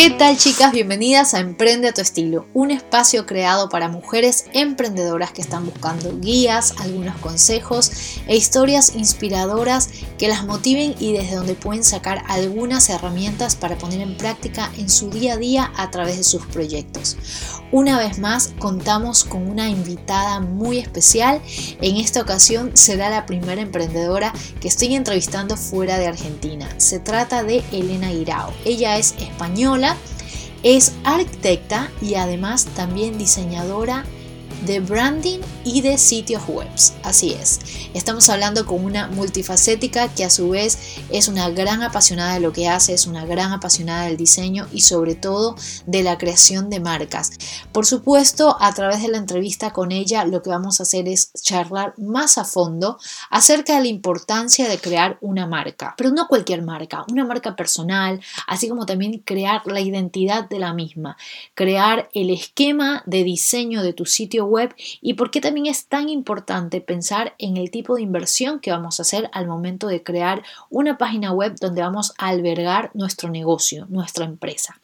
¿Qué tal chicas? Bienvenidas a Emprende a tu estilo, un espacio creado para mujeres emprendedoras que están buscando guías, algunos consejos e historias inspiradoras que las motiven y desde donde pueden sacar algunas herramientas para poner en práctica en su día a día a través de sus proyectos. Una vez más contamos con una invitada muy especial. En esta ocasión será la primera emprendedora que estoy entrevistando fuera de Argentina. Se trata de Elena Guirao. Ella es española es arquitecta y además también diseñadora de branding y de sitios web. Así es, estamos hablando con una multifacética que a su vez es una gran apasionada de lo que hace, es una gran apasionada del diseño y sobre todo de la creación de marcas. Por supuesto, a través de la entrevista con ella lo que vamos a hacer es charlar más a fondo acerca de la importancia de crear una marca, pero no cualquier marca, una marca personal, así como también crear la identidad de la misma, crear el esquema de diseño de tu sitio web y por qué también es tan importante pensar en el tipo de inversión que vamos a hacer al momento de crear una página web donde vamos a albergar nuestro negocio, nuestra empresa.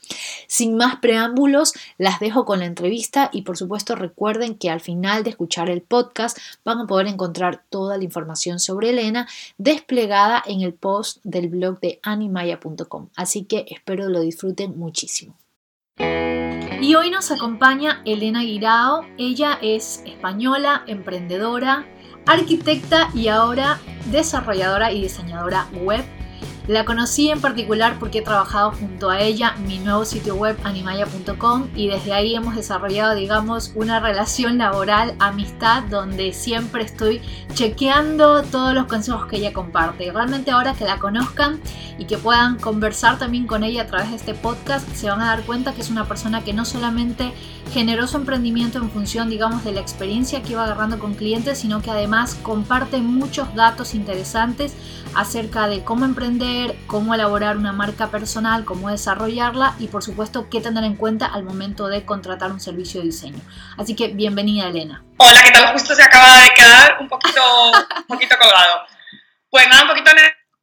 Sin más preámbulos, las dejo con la entrevista y por supuesto recuerden que al final de escuchar el podcast van a poder encontrar toda la información sobre Elena desplegada en el post del blog de animaya.com. Así que espero lo disfruten muchísimo. Y hoy nos acompaña Elena Guirao. Ella es española, emprendedora, arquitecta y ahora desarrolladora y diseñadora web la conocí en particular porque he trabajado junto a ella mi nuevo sitio web animaya.com y desde ahí hemos desarrollado, digamos, una relación laboral, amistad, donde siempre estoy chequeando todos los consejos que ella comparte. Y realmente ahora que la conozcan y que puedan conversar también con ella a través de este podcast, se van a dar cuenta que es una persona que no solamente generó su emprendimiento en función, digamos, de la experiencia que iba agarrando con clientes, sino que además comparte muchos datos interesantes acerca de cómo emprender, cómo elaborar una marca personal, cómo desarrollarla y por supuesto qué tener en cuenta al momento de contratar un servicio de diseño. Así que bienvenida Elena. Hola, ¿qué tal? Justo se acaba de quedar un poquito, un poquito colgado. Pues nada, un poquito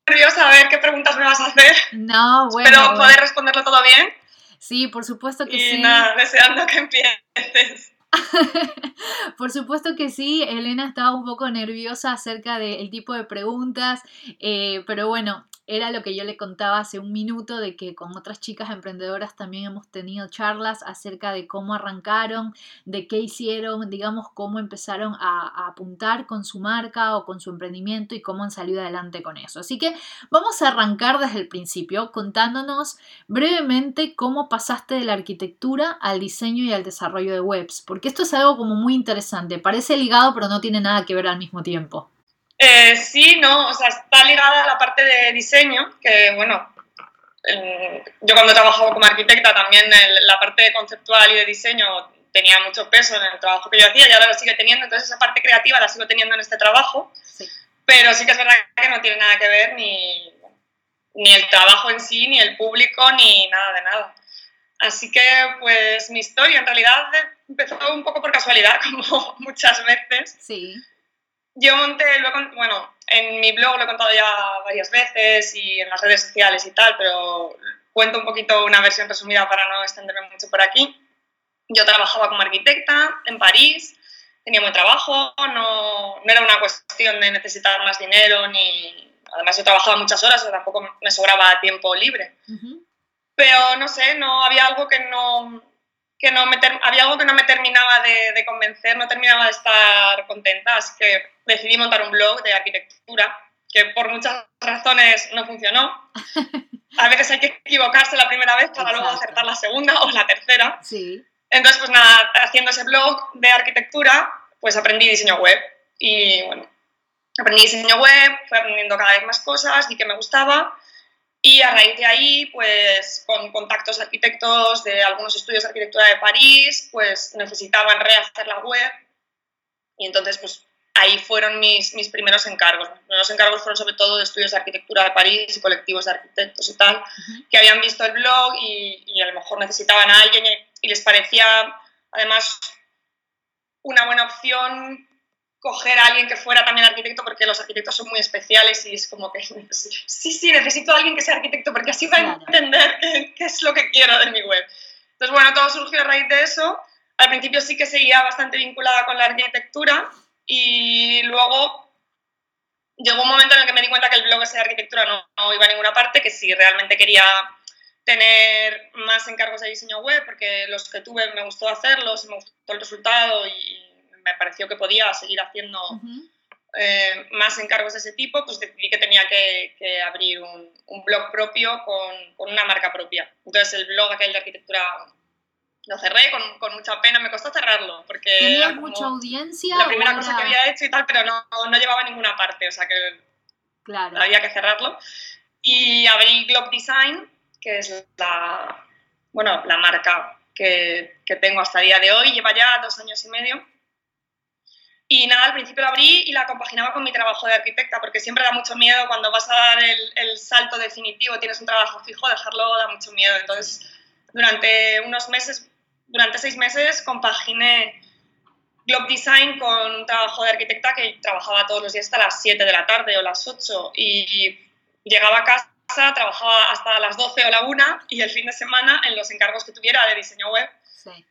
nerviosa a ver qué preguntas me vas a hacer. No, bueno. Espero poder responderlo todo bien. Sí, por supuesto que sí. Y nada, deseando que empieces. Por supuesto que sí, Elena estaba un poco nerviosa acerca del tipo de preguntas, eh, pero bueno, era lo que yo le contaba hace un minuto de que con otras chicas emprendedoras también hemos tenido charlas acerca de cómo arrancaron, de qué hicieron, digamos, cómo empezaron a, apuntar con su marca o con su emprendimiento y cómo han salido adelante con eso. Así que vamos a arrancar desde el principio contándonos brevemente cómo pasaste de la arquitectura al diseño y al desarrollo de webs, porque esto es algo como muy interesante, parece ligado pero no tiene nada que ver al mismo tiempo. Eh, sí, no, o sea, está ligada a la parte de diseño, que bueno, yo cuando trabajaba como arquitecta también la parte conceptual y de diseño tenía mucho peso en el trabajo que yo hacía y ahora lo sigue teniendo, entonces esa parte creativa la sigo teniendo en este trabajo, pero sí que es verdad que no tiene nada que ver ni, ni el trabajo en sí, ni el público, ni nada de nada. Así que pues mi historia en realidad empezó un poco por casualidad, como muchas veces. Sí. Yo monté, bueno, en mi blog lo he contado ya varias veces y en las redes sociales y tal, pero cuento un poquito una versión resumida para no extenderme mucho por aquí. Yo trabajaba como arquitecta en París, tenía buen trabajo, no, no era una cuestión de necesitar más dinero, ni además yo trabajaba muchas horas, tampoco me sobraba tiempo libre. Pero no sé, no había algo que no, que no me había algo que no me terminaba de, convencer, no terminaba de estar contenta, así que decidí montar un blog de arquitectura, que por muchas razones no funcionó. A veces hay que equivocarse la primera vez para luego acertar la segunda o la tercera. Sí. Entonces, pues nada, haciendo ese blog de arquitectura, pues aprendí diseño web. Y bueno, aprendí diseño web, fui aprendiendo cada vez más cosas y que me gustaba. Y a raíz de ahí, pues con contactos arquitectos de algunos estudios de arquitectura de París, pues necesitaban rehacer la web. Y entonces, pues ahí fueron mis, mis primeros encargos. Los primeros encargos fueron sobre todo de estudios de arquitectura de París y colectivos de arquitectos y tal, que habían visto el blog y, y a lo mejor necesitaban a alguien y, y les parecía además una buena opción coger a alguien que fuera también arquitecto porque los arquitectos son muy especiales y es como que sí, sí, necesito a alguien que sea arquitecto porque así va a entender qué, es lo que quiero de mi web. Entonces, bueno, todo surgió a raíz de eso. Al principio sí que seguía bastante vinculada con la arquitectura y luego llegó un momento en el que me di cuenta que el blog ese de arquitectura no, no iba a ninguna parte, que si realmente quería tener más encargos de diseño web, porque los que tuve me gustó hacerlos, me gustó el resultado y me pareció que podía seguir haciendo eh, más encargos de ese tipo, pues decidí que tenía que, abrir un, blog propio con, con, una marca propia. Entonces el blog aquel de arquitectura lo cerré con, con mucha pena, me costó cerrarlo, porque... ¿Tenía mucha audiencia? La primera cosa que había hecho y tal, pero no, no llevaba a ninguna parte, o sea que claro. había que cerrarlo. Y abrí Globe Design, que es la, bueno, la marca que, que tengo hasta el día de hoy, lleva ya dos años y medio. Y nada, al principio la abrí y la compaginaba con mi trabajo de arquitecta, porque siempre da mucho miedo cuando vas a dar el, el, salto definitivo, tienes un trabajo fijo, dejarlo da mucho miedo. Entonces, durante unos meses, durante seis meses, compaginé Globe Design con un trabajo de arquitecta que trabajaba todos los días hasta las 7 de la tarde o las 8 y llegaba a casa trabajaba hasta las 12 o la 1 y el fin de semana en los encargos que tuviera de diseño web.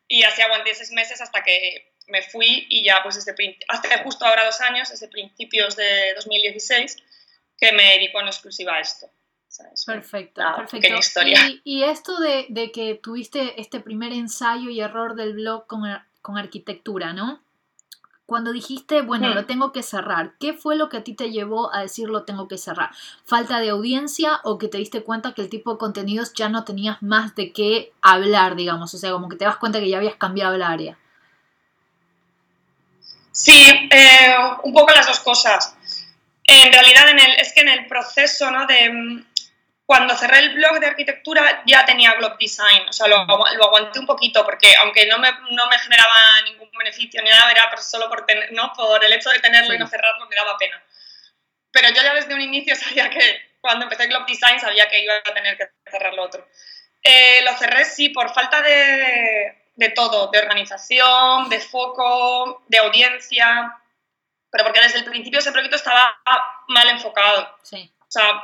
Y así aguanté seis meses hasta que me fui y ya pues desde hasta justo ahora dos años, desde principios de 2016, que me dedico en exclusiva a esto. Perfecto, perfecto. Historia. Y, y, esto de, de, que tuviste este primer ensayo y error del blog con, con arquitectura, ¿no? Cuando dijiste, bueno, hmm. lo tengo que cerrar, ¿qué fue lo que a ti te llevó a decir lo tengo que cerrar? ¿Falta de audiencia o que te diste cuenta que el tipo de contenidos ya no tenías más de qué hablar, digamos? O sea, como que te das cuenta que ya habías cambiado el área. Sí, eh, un poco las dos cosas. En realidad, en el, es que en el proceso ¿no? de, cuando cerré el blog de arquitectura ya tenía Globe Design, o sea, lo, lo, aguanté un poquito porque aunque no me, no me generaba ningún beneficio ni nada, era solo por, tener, ¿no? por el hecho de tenerlo y no cerrarlo me daba pena. Pero yo ya desde un inicio sabía que cuando empecé Globe Design sabía que iba a tener que cerrar lo otro. Eh, lo cerré sí por falta de, de todo, de organización, de foco, de audiencia, pero porque desde el principio ese proyecto estaba mal enfocado. Sí. O sea,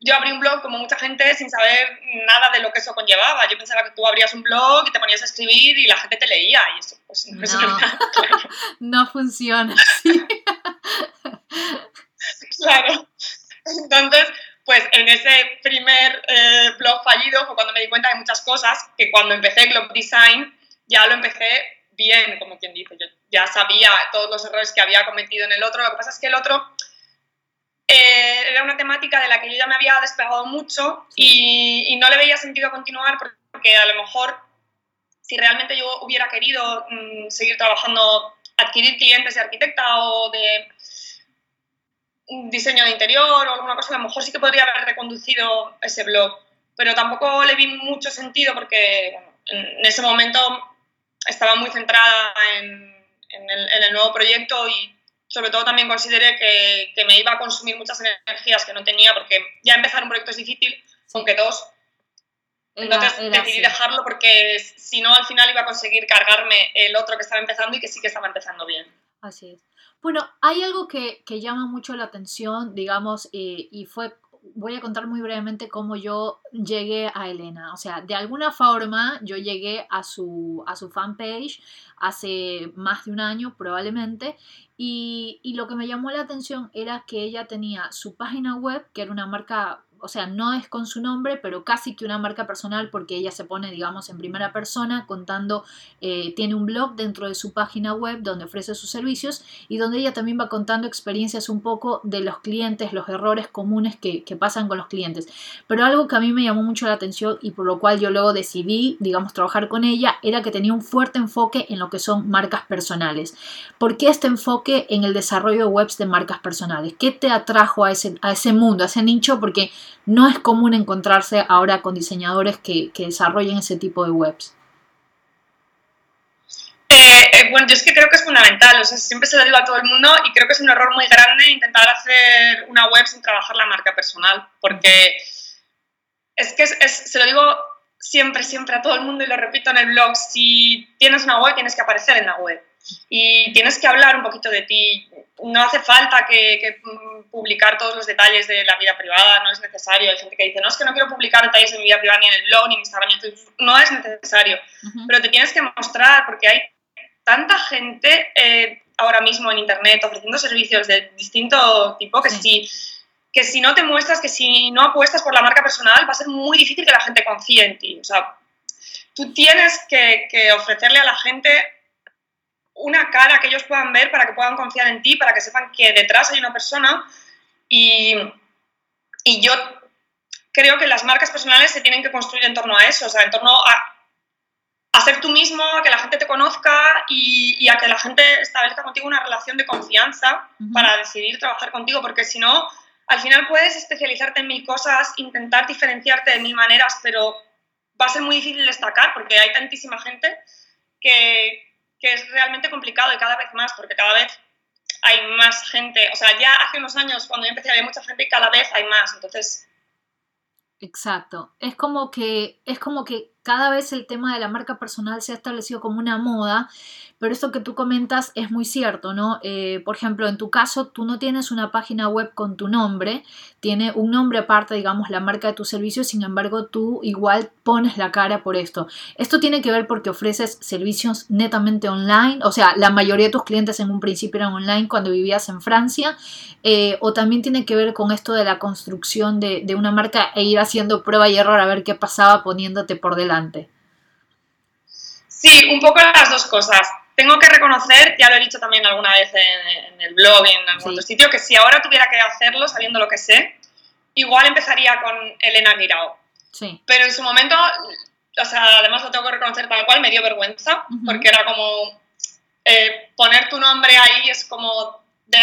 yo abrí un blog como mucha gente sin saber nada de lo que eso conllevaba. Yo pensaba que tú abrías un blog y te ponías a escribir y la gente te leía y eso pues no, no funciona así. claro. Entonces, pues en ese primer eh, blog fallido fue cuando me di cuenta de muchas cosas que cuando empecé Globe Design ya lo empecé bien, como quien dice. Yo ya sabía todos los errores que había cometido en el otro. Lo que pasa es que el otro eh, era una temática de la que yo ya me había despegado mucho y, no le veía sentido continuar porque a lo mejor si realmente yo hubiera querido mm, seguir trabajando, adquirir clientes de arquitecta o de diseño de interior o alguna cosa, a lo mejor sí que podría haber reconducido ese blog, pero tampoco le vi mucho sentido porque en ese momento estaba muy centrada en, el, en el nuevo proyecto y sobre todo también consideré que, que, me iba a consumir muchas energías que no tenía, porque ya empezar un proyecto es difícil, aunque dos. Entonces decidí dejarlo porque si no, al final iba a conseguir cargarme el otro que estaba empezando y que sí que estaba empezando bien. Así es. Bueno, hay algo que, que llama mucho la atención, digamos, eh, y fue voy a contar muy brevemente cómo yo llegué a Elena. O sea, de alguna forma yo llegué a su, a su fanpage hace más de un año probablemente y, y, lo que me llamó la atención era que ella tenía su página web, que era una marca o sea, no es con su nombre, pero casi que una marca personal porque ella se pone, digamos, en primera persona contando, eh, tiene un blog dentro de su página web donde ofrece sus servicios y donde ella también va contando experiencias un poco de los clientes, los errores comunes que, pasan con los clientes. Pero algo que a mí me llamó mucho la atención y por lo cual yo luego decidí, digamos, trabajar con ella, era que tenía un fuerte enfoque en lo que son marcas personales. ¿Por qué este enfoque en el desarrollo de webs de marcas personales? ¿Qué te atrajo a ese, a ese mundo, a ese nicho? Porque no es común encontrarse ahora con diseñadores que, desarrollen ese tipo de webs. Eh, eh, bueno, yo es que creo que es fundamental, o sea, siempre se lo digo a todo el mundo y creo que es un error muy grande intentar hacer una web sin trabajar la marca personal, porque es que se lo digo siempre, siempre a todo el mundo y lo repito en el blog, si tienes una web tienes que aparecer en la web. Y tienes que hablar un poquito de ti. No hace falta que, mm, publicar todos los detalles de la vida privada, no es necesario. Hay gente que dice, no, es que no quiero publicar detalles de mi vida privada ni en el blog, ni en Instagram, ni en No es necesario, pero te tienes que mostrar porque hay tanta gente eh, ahora mismo en Internet ofreciendo servicios de distinto tipo que si que si no te muestras, que si no apuestas por la marca personal, va a ser muy difícil que la gente confíe en ti. O sea, tú tienes que, que ofrecerle a la gente una cara que ellos puedan ver para que puedan confiar en ti, para que sepan que detrás hay una persona. Y, y yo creo que las marcas personales se tienen que construir en torno a eso, o sea, en torno a, a ser tú mismo, a que la gente te conozca y, y, a que la gente establezca contigo una relación de confianza para decidir trabajar contigo, porque si no, al final puedes especializarte en mil cosas, intentar diferenciarte de mil maneras, pero va a ser muy difícil destacar porque hay tantísima gente que, que es realmente complicado y cada vez más, porque cada vez hay más gente. O sea, ya hace unos años, cuando yo empecé, había mucha gente y cada vez hay más. Entonces. Exacto. Es como que, es como que cada vez el tema de la marca personal se ha establecido como una moda pero esto que tú comentas es muy cierto, ¿no? Eh, por ejemplo, en tu caso, tú no tienes una página web con tu nombre, tiene un nombre aparte, digamos, la marca de tu servicio, sin embargo, tú igual pones la cara por esto. Esto tiene que ver porque ofreces servicios netamente online, o sea, la mayoría de tus clientes en un principio eran online cuando vivías en Francia, eh, o también tiene que ver con esto de la construcción de, de una marca e ir haciendo prueba y error a ver qué pasaba poniéndote por delante. Sí, un poco las dos cosas tengo que reconocer, ya lo he dicho también alguna vez en, el blog y en algún otro sitio, que si ahora tuviera que hacerlo, sabiendo lo que sé, igual empezaría con Elena Guirao. Sí. Pero en su momento, o sea, además lo tengo que reconocer tal cual, me dio vergüenza, porque era como eh, poner tu nombre ahí es como de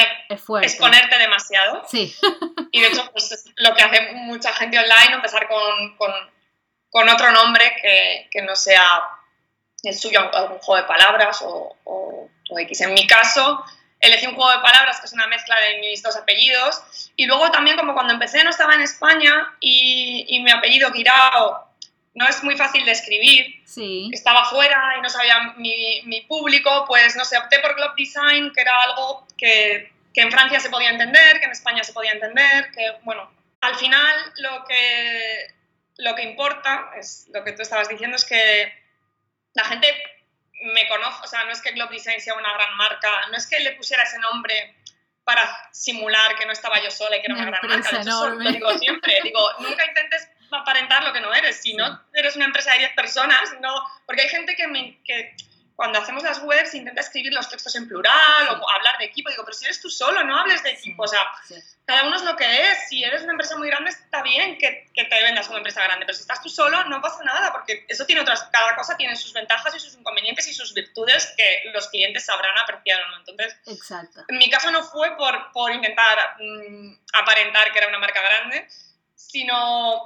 exponerte demasiado. Sí. y de hecho, pues lo que hace mucha gente online, empezar con, con, con otro nombre que, que no sea el suyo algún juego de palabras o, o, X. En mi caso, elegí un juego de palabras que es una mezcla de mis dos apellidos. Y luego también, como cuando empecé no estaba en España y, y mi apellido Guirao no es muy fácil de escribir, sí. estaba fuera y no sabía mi, mi, público, pues no sé, opté por Globe Design, que era algo que, que en Francia se podía entender, que en España se podía entender, que bueno, al final lo que, lo que importa, es lo que tú estabas diciendo, es que la gente me conoce, o sea, no es que Globe Design sea una gran marca, no es que le pusiera ese nombre para simular que no estaba yo sola y que era una, gran marca. Eso lo digo siempre, digo, nunca intentes aparentar lo que no eres, si no eres una empresa de 10 personas, no, porque hay gente que, me, que cuando hacemos las webs intenta escribir los textos en plural o hablar de equipo. Digo, pero si eres tú solo, no hables de equipo. o sea, cada uno es lo que es. Si eres una empresa muy grande, está bien que, que, te vendas una empresa grande. Pero si estás tú solo, no pasa nada, porque eso tiene otras. Cada cosa tiene sus ventajas y sus inconvenientes y sus virtudes que los clientes sabrán apreciar o no. Entonces, Exacto. en mi caso no fue por, por intentar mm, aparentar que era una marca grande, sino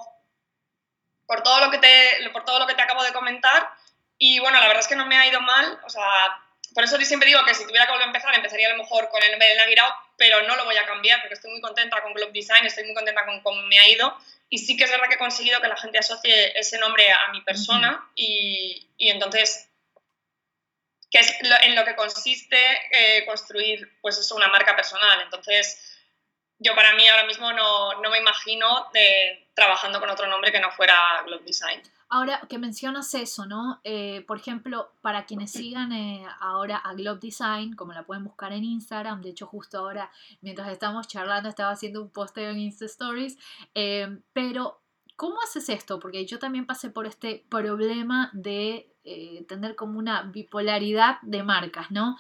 por todo lo que te, por todo lo que te acabo de comentar y bueno, la verdad es que no me ha ido mal, o sea, por eso siempre digo que si tuviera que volver a empezar, empezaría a lo mejor con el nombre de Naguirao, pero no lo voy a cambiar porque estoy muy contenta con Globe Design, estoy muy contenta con cómo me ha ido y sí que es verdad que he conseguido que la gente asocie ese nombre a mi persona y, y, entonces, que es en lo que consiste eh, construir pues eso, una marca personal. Entonces, yo para mí ahora mismo no, no me imagino de, trabajando con otro nombre que no fuera Globe Design. Ahora que mencionas eso, ¿no? Eh, por ejemplo, para quienes sigan eh, ahora a Globe Design, como la pueden buscar en Instagram, de hecho justo ahora, mientras estamos charlando, estaba haciendo un posteo en Insta Stories, eh, pero ¿cómo haces esto? Porque yo también pasé por este problema de tener como una bipolaridad de marcas, ¿no?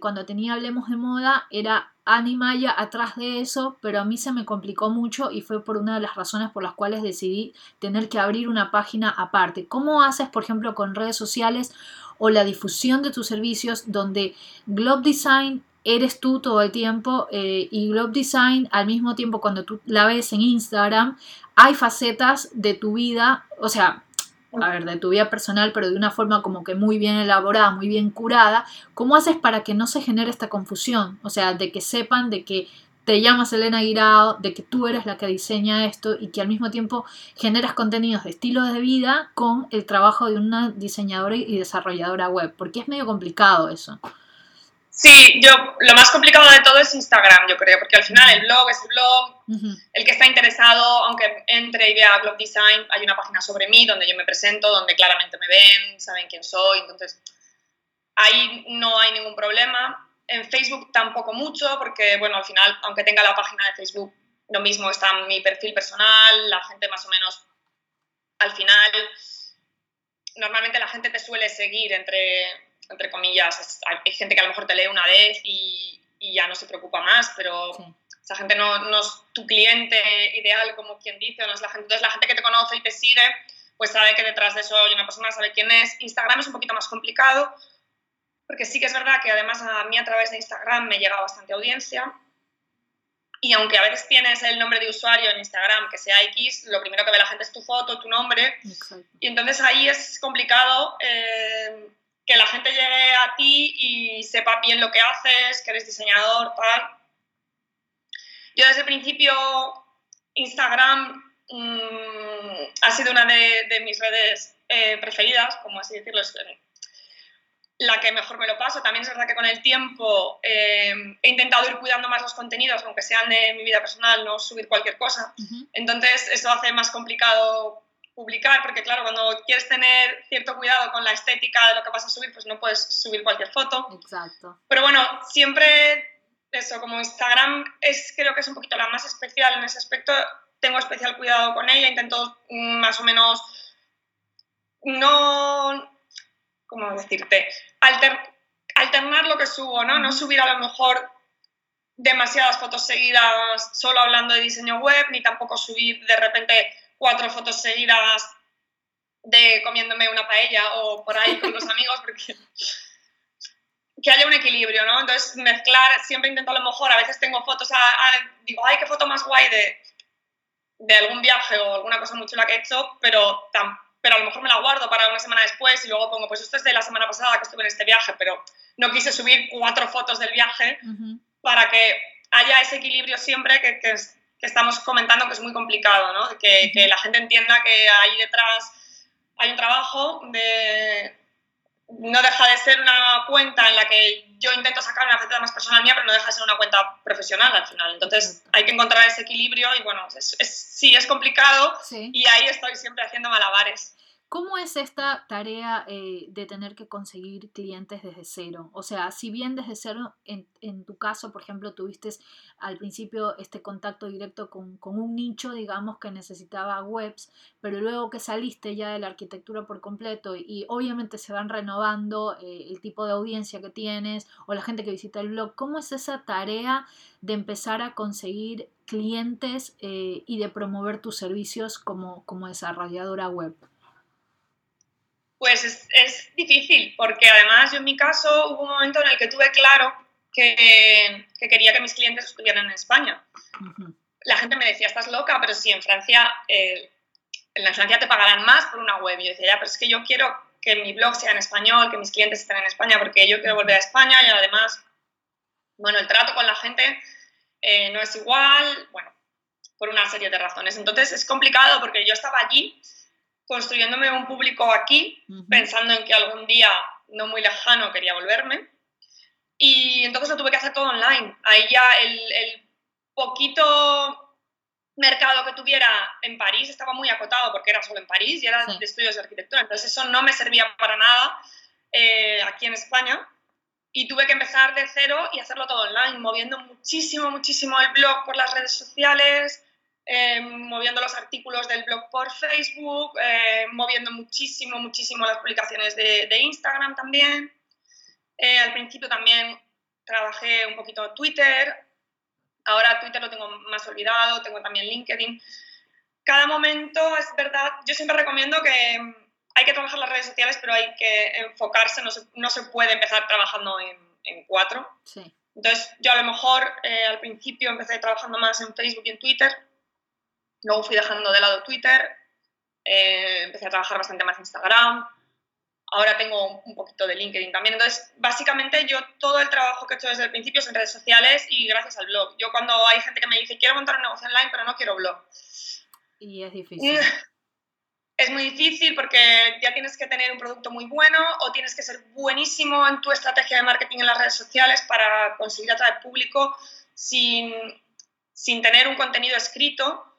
cuando tenía Hablemos de Moda era Animaya atrás de eso, pero a mí se me complicó mucho y fue por una de las razones por las cuales decidí tener que abrir una página aparte. ¿Cómo haces, por ejemplo, con redes sociales o la difusión de tus servicios donde Globe Design eres tú todo el tiempo eh, y Globe Design al mismo tiempo cuando tú la ves en Instagram hay facetas de tu vida, o sea, a ver, de tu vida personal, pero de una forma como que muy bien elaborada, muy bien curada, ¿cómo haces para que no se genere esta confusión? O sea, de que sepan de que te llamas Elena Guirao, de que tú eres la que diseña esto y que al mismo tiempo generas contenidos de estilo de vida con el trabajo de una diseñadora y desarrolladora web, porque es medio complicado eso. Sí, yo lo más complicado de todo es Instagram, yo creo, porque al final el blog es el blog, el que está interesado, aunque entre y vea Blog Design, hay una página sobre mí donde yo me presento, donde claramente me ven, saben quién soy, entonces ahí no hay ningún problema. En Facebook tampoco mucho, porque bueno, al final, aunque tenga la página de Facebook, lo mismo está mi perfil personal, la gente más o menos, al final, normalmente la gente te suele seguir entre entre comillas, hay gente que a lo mejor te lee una vez y, ya no se preocupa más, pero esa gente no, no, es tu cliente ideal, como quien dice, no es la gente. Entonces, la gente que te conoce y te sigue, pues sabe que detrás de eso hay una persona, sabe quién es. Instagram es un poquito más complicado, porque sí que es verdad que además a mí a través de Instagram me llega bastante audiencia. Y aunque a veces tienes el nombre de usuario en Instagram que sea X, lo primero que ve la gente es tu foto, tu nombre. Y entonces ahí es complicado eh, que la gente llegue a ti y sepa bien lo que haces, que eres diseñador, tal. Yo desde el principio, Instagram mm, ha sido una de, mis redes eh, preferidas, como así decirlo, es la que mejor me lo paso. También es verdad que con el tiempo eh, he intentado ir cuidando más los contenidos, aunque sean de mi vida personal, no subir cualquier cosa. Entonces, eso hace más complicado publicar, porque claro, cuando quieres tener cierto cuidado con la estética de lo que vas a subir, pues no puedes subir cualquier foto. Exacto. Pero bueno, siempre eso, como Instagram es creo que es un poquito la más especial en ese aspecto, tengo especial cuidado con ella, intento más o menos no, ¿cómo decirte? alternar lo que subo, ¿no? No subir a lo mejor demasiadas fotos seguidas solo hablando de diseño web, ni tampoco subir de repente cuatro fotos seguidas de comiéndome una paella o por ahí con los amigos, porque que haya un equilibrio, ¿no? Entonces, mezclar, siempre intento a lo mejor, a veces tengo fotos, digo, ay, qué foto más guay de, de algún viaje o alguna cosa muy chula que he hecho, pero, pero a lo mejor me la guardo para una semana después y luego pongo, pues esto es de la semana pasada que estuve en este viaje, pero no quise subir cuatro fotos del viaje para que haya ese equilibrio siempre que, que, que estamos comentando que es muy complicado, ¿no? Que, que, la gente entienda que ahí detrás hay un trabajo de... No deja de ser una cuenta en la que yo intento sacar una faceta más personal mía, pero no deja de ser una cuenta profesional al final. Entonces hay que encontrar ese equilibrio y bueno, es, sí es complicado y ahí estoy siempre haciendo malabares. ¿Cómo es esta tarea eh, de tener que conseguir clientes desde cero? O sea, si bien desde cero, en, tu caso, por ejemplo, tuviste al principio este contacto directo con, un nicho, digamos, que necesitaba webs, pero luego que saliste ya de la arquitectura por completo y, obviamente se van renovando eh, el tipo de audiencia que tienes o la gente que visita el blog, ¿cómo es esa tarea de empezar a conseguir clientes eh, y de promover tus servicios como desarrolladora web? Pues es, difícil, porque además yo en mi caso hubo un momento en el que tuve claro que, quería que mis clientes estuvieran en España. La gente me decía, estás loca, pero si en Francia, eh, en Francia te pagarán más por una web. Y yo decía, ya, pero es que yo quiero que mi blog sea en español, que mis clientes estén en España, porque yo quiero volver a España y además, bueno, el trato con la gente eh, no es igual, bueno, por una serie de razones. Entonces es complicado porque yo estaba allí construyéndome un público aquí, pensando en que algún día no muy lejano quería volverme. Y entonces lo tuve que hacer todo online. Ahí ya el, poquito mercado que tuviera en París estaba muy acotado porque era solo en París y era de estudios de arquitectura. Entonces eso no me servía para nada eh, aquí en España. Y tuve que empezar de cero y hacerlo todo online, moviendo muchísimo, muchísimo el blog por las redes sociales, eh, moviendo los artículos del blog por Facebook, eh, moviendo muchísimo, muchísimo las publicaciones de, Instagram también. Eh, al principio también trabajé un poquito Twitter, ahora Twitter lo tengo más olvidado, tengo también LinkedIn. Cada momento es verdad, yo siempre recomiendo que mm, hay que trabajar las redes sociales, pero hay que enfocarse, no se, no se puede empezar trabajando en, en cuatro. Sí. Entonces, yo a lo mejor al principio empecé trabajando más en Facebook y en Twitter, Luego fui dejando de lado Twitter, eh, empecé a trabajar bastante más Instagram, ahora tengo un poquito de LinkedIn también. Entonces, básicamente yo todo el trabajo que he hecho desde el principio es en redes sociales y gracias al blog. Yo cuando hay gente que me dice, quiero montar un negocio online, pero no quiero blog. Y es difícil. es muy difícil porque ya tienes que tener un producto muy bueno o tienes que ser buenísimo en tu estrategia de marketing en las redes sociales para conseguir atraer público sin, sin tener un contenido escrito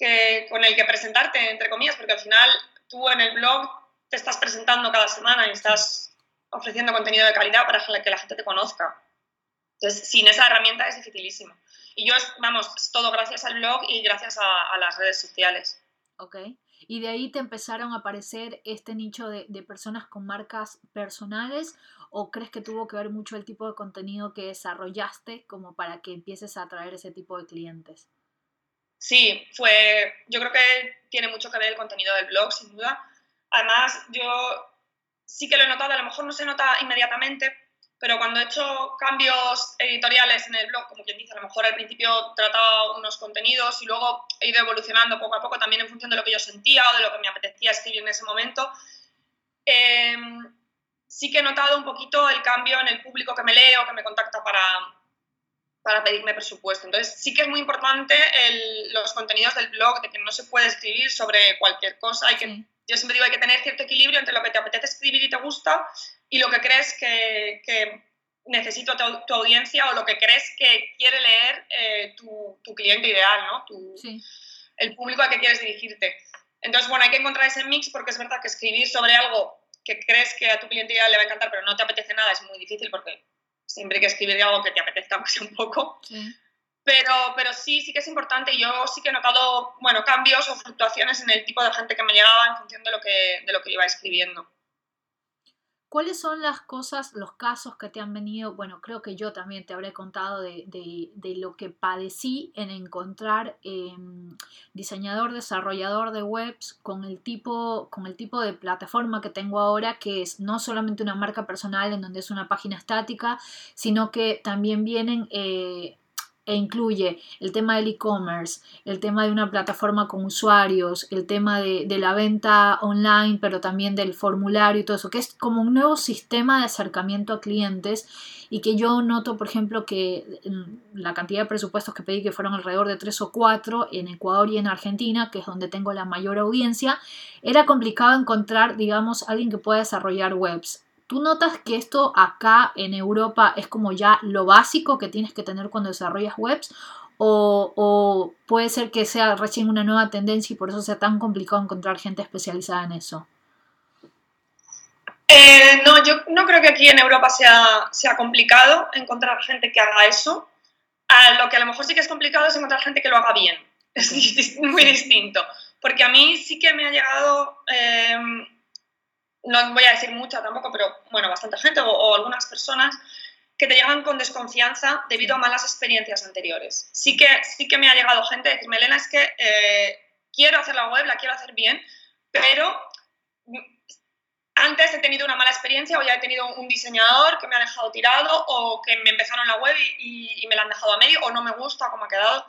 que, con el que presentarte, entre comillas, porque al final tú en el blog te estás presentando cada semana y estás ofreciendo contenido de calidad para que la gente te conozca. Entonces, sin esa herramienta es dificilísimo. Y yo, vamos, es todo gracias al blog y gracias a, las redes sociales. Ok. Y de ahí te empezaron a aparecer este nicho de, personas con marcas personales o crees que tuvo que ver mucho el tipo de contenido que desarrollaste como para que empieces a atraer ese tipo de clientes? Sí, fue, yo creo que tiene mucho que ver el contenido del blog, sin duda. Además, yo sí que lo he notado, a lo mejor no se nota inmediatamente, pero cuando he hecho cambios editoriales en el blog, como quien dice, a lo mejor al principio trataba unos contenidos y luego he ido evolucionando poco a poco también en función de lo que yo sentía o de lo que me apetecía escribir en ese momento, em, sí que he notado un poquito el cambio en el público que me lee o que me contacta para, para pedirme presupuesto. Entonces sí que es muy importante los contenidos del blog, de que no se puede escribir sobre cualquier cosa, hay que, yo siempre digo hay que tener cierto equilibrio entre lo que te apetece escribir y te gusta y lo que crees que, que necesita tu, audiencia o lo que crees que quiere leer eh, tu, tu, cliente ideal, ¿no? Tu, El público al que quieres dirigirte. Entonces, bueno, hay que encontrar ese mix porque es verdad que escribir sobre algo que crees que a tu cliente ideal le va a encantar, pero no te apetece nada, es muy difícil porque siempre hay que escribir algo que te apetezca, aunque sea un poco. Pero, pero sí, sí que es importante. Yo sí que he notado, bueno, cambios o fluctuaciones en el tipo de gente que me llegaba en función de lo que, de lo que iba escribiendo. ¿Cuáles son las cosas, los casos que te han venido? Bueno, creo que yo también te habré contado de, lo que padecí en encontrar em, diseñador, desarrollador de webs con el, tipo, con el tipo de plataforma que tengo ahora, que es no solamente una marca personal en donde es una página estática, sino que también vienen eh, e incluye el tema del e-commerce, el tema de una plataforma con usuarios, el tema de, la venta online, pero también del formulario y todo eso, que es como un nuevo sistema de acercamiento a clientes y que yo noto, por ejemplo, que la cantidad de presupuestos que pedí, que fueron alrededor de tres o cuatro en Ecuador y en Argentina, que es donde tengo la mayor audiencia, era complicado encontrar, digamos, alguien que pueda desarrollar webs. ¿Tú notas que esto acá en Europa es como ya lo básico que tienes que tener cuando desarrollas webs? ¿O, puede ser que sea recién una nueva tendencia y por eso sea tan complicado encontrar gente especializada en eso? Eh, no, yo no creo que aquí en Europa sea, sea complicado encontrar gente que haga eso. lo que a lo mejor sí que es complicado es encontrar gente que lo haga bien. Es muy distinto. Porque a mí sí que me ha llegado eh, no voy a decir mucha tampoco, pero bueno, bastante gente o, algunas personas que te llegan con desconfianza debido a malas experiencias anteriores. Sí que, sí que me ha llegado gente a decirme, Elena, es que eh, quiero hacer la web, la quiero hacer bien, pero antes he tenido una mala experiencia o ya he tenido un diseñador que me ha dejado tirado o que me empezaron la web y, y, me la han dejado a medio o no me gusta cómo ha quedado.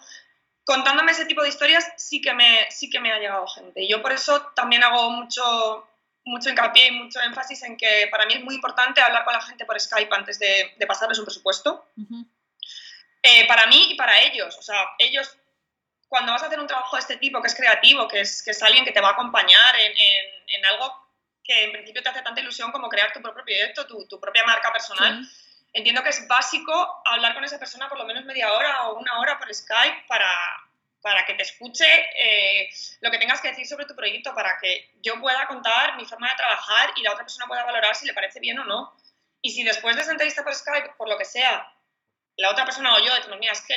Contándome ese tipo de historias sí que me, sí que me ha llegado gente. Yo por eso también hago mucho, mucho hincapié y mucho énfasis en que para mí es muy importante hablar con la gente por Skype antes de, pasarles un presupuesto. Eh, para mí y para ellos. O sea, ellos, cuando vas a hacer un trabajo de este tipo, que es creativo, que es, que es alguien que te va a acompañar en, en, algo que en principio te hace tanta ilusión como crear tu propio proyecto, tu, tu propia marca personal, entiendo que es básico hablar con esa persona por lo menos media hora o una hora por Skype para, para que te escuche eh, lo que tengas que decir sobre tu proyecto, para que yo pueda contar mi forma de trabajar y la otra persona pueda valorar si le parece bien o no. Y si después de esa entrevista por Skype, por lo que sea, la otra persona o yo decimos, mira, es que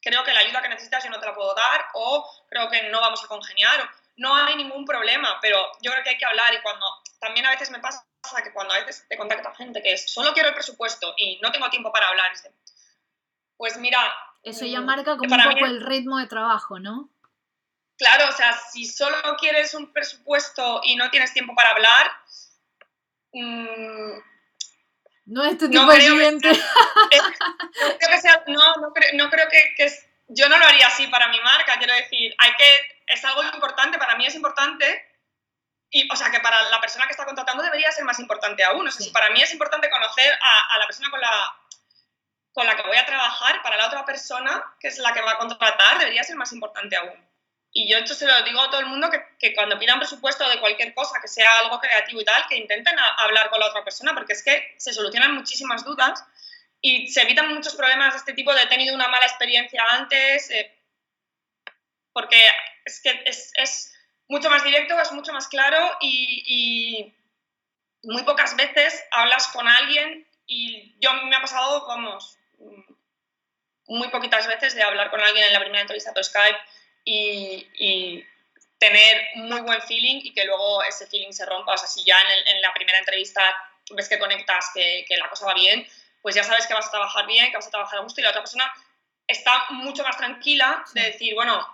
creo que la ayuda que necesitas yo no te la puedo dar o creo que no vamos a congeniar, no hay ningún problema, pero yo creo que hay que hablar y cuando también a veces me pasa que cuando a veces te contacta gente que es, solo quiero el presupuesto y no tengo tiempo para hablar, pues mira, eso ya marca como un poco el ritmo de trabajo, ¿no? Claro, o sea, si solo quieres un presupuesto y no tienes tiempo para hablar, mm, no es tu tipo de cliente. no, no, creo, que, yo no lo haría así para mi marca, quiero decir, hay que, es algo importante, para mí es importante, y, o sea, que para la persona que está contratando debería ser más importante aún. O sea, si para mí es importante conocer a, la persona con la, con la que voy a trabajar, para la otra persona, que es la que va a contratar, debería ser más importante aún. y yo esto se lo digo a todo el mundo que, que, cuando pidan presupuesto de cualquier cosa, que sea algo creativo y tal, que intenten hablar con la otra persona, porque es que se solucionan muchísimas dudas y se evitan muchos problemas de este tipo de he tenido una mala experiencia antes, eh, porque es que es, es, mucho más directo, es mucho más claro y, muy pocas veces hablas con alguien y yo me ha pasado, vamos, muy poquitas veces de hablar con alguien en la primera entrevista por Skype y, y, tener muy buen feeling y que luego ese feeling se rompa. O sea, si ya en, en la primera entrevista ves que conectas, que, que, la cosa va bien, pues ya sabes que vas a trabajar bien, que vas a trabajar a gusto y la otra persona está mucho más tranquila de decir, bueno,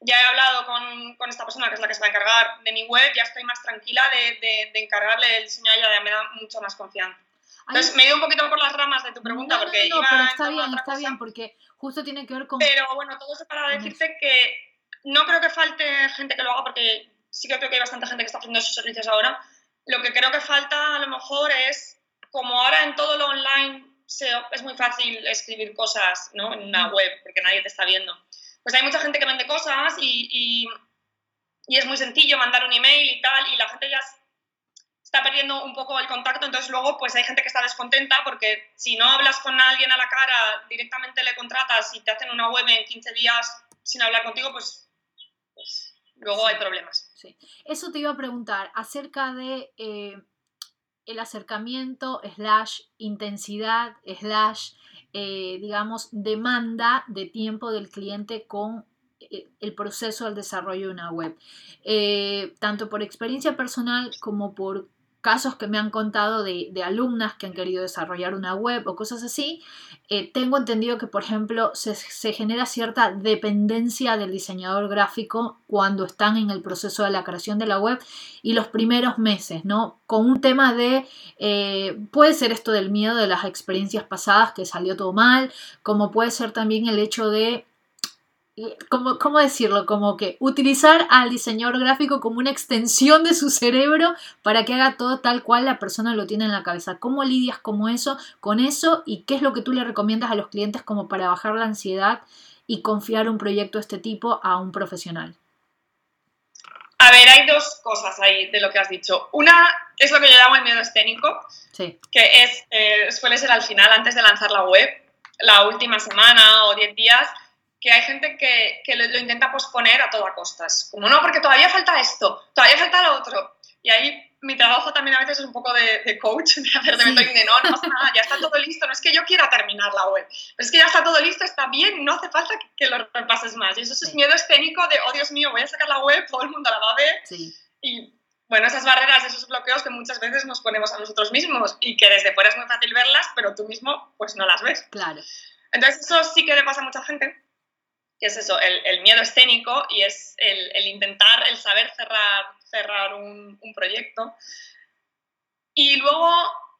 ya he hablado con, con, esta persona que es la que se va a encargar de mi web, ya estoy más tranquila de, de, de encargarle el diseño a ella, ya me da mucha más confianza. Entonces, me he ido un poquito por las ramas de tu pregunta no, porque no, no, iba pero está bien, está cosa. bien, porque justo tiene que ver con... Pero bueno, todo eso para decirte que no creo que falte gente que lo haga porque sí que creo que hay bastante gente que está haciendo esos servicios ahora. Lo que creo que falta a lo mejor es, como ahora en todo lo online se, es muy fácil escribir cosas ¿no? en una web porque nadie te está viendo, pues hay mucha gente que vende cosas y, y, y es muy sencillo mandar un email y tal y la gente ya está perdiendo un poco el contacto, entonces luego pues hay gente que está descontenta porque si no hablas con alguien a la cara, directamente le contratas y te hacen una web en 15 días sin hablar contigo, pues, pues luego Sí. hay problemas. Sí. Eso te iba a preguntar acerca de eh, el acercamiento, slash, intensidad, slash, eh, digamos, demanda de tiempo del cliente con eh, el proceso del desarrollo de una web. Eh, tanto por experiencia personal como por casos que me han contado de, de alumnas que han querido desarrollar una web o cosas así, eh, tengo entendido que, por ejemplo, se, se, genera cierta dependencia del diseñador gráfico cuando están en el proceso de la creación de la web y los primeros meses, ¿no? Con un tema de, eh, puede ser esto del miedo de las experiencias pasadas que salió todo mal, como puede ser también el hecho de ¿Cómo, ¿Cómo, decirlo? Como que utilizar al diseñador gráfico como una extensión de su cerebro para que haga todo tal cual la persona lo tiene en la cabeza. ¿Cómo lidias como eso, con eso y qué es lo que tú le recomiendas a los clientes como para bajar la ansiedad y confiar un proyecto de este tipo a un profesional? A ver, hay dos cosas ahí de lo que has dicho. Una es lo que yo llamo el miedo escénico, sí. que es, eh, suele ser al final, antes de lanzar la web, la última semana o 10 días, que hay gente que, que lo, lo, intenta posponer a toda costas. Como no, porque todavía falta esto, todavía falta lo otro. Y ahí mi trabajo también a veces es un poco de, de coach, de hacer de sí. de no, no pasa nada, ya está todo listo, no es que yo quiera terminar la web, pero es que ya está todo listo, está bien, no hace falta que, que lo repases más. Y eso es miedo escénico de, oh Dios mío, voy a sacar la web, todo el mundo la va a ver. Sí. Y bueno, esas barreras, esos bloqueos que muchas veces nos ponemos a nosotros mismos y que desde fuera es muy fácil verlas, pero tú mismo pues no las ves. Claro. Entonces eso sí que le pasa a mucha gente que es eso, el, el miedo escénico y es el, el, intentar, el saber cerrar, cerrar un, un, proyecto. Y luego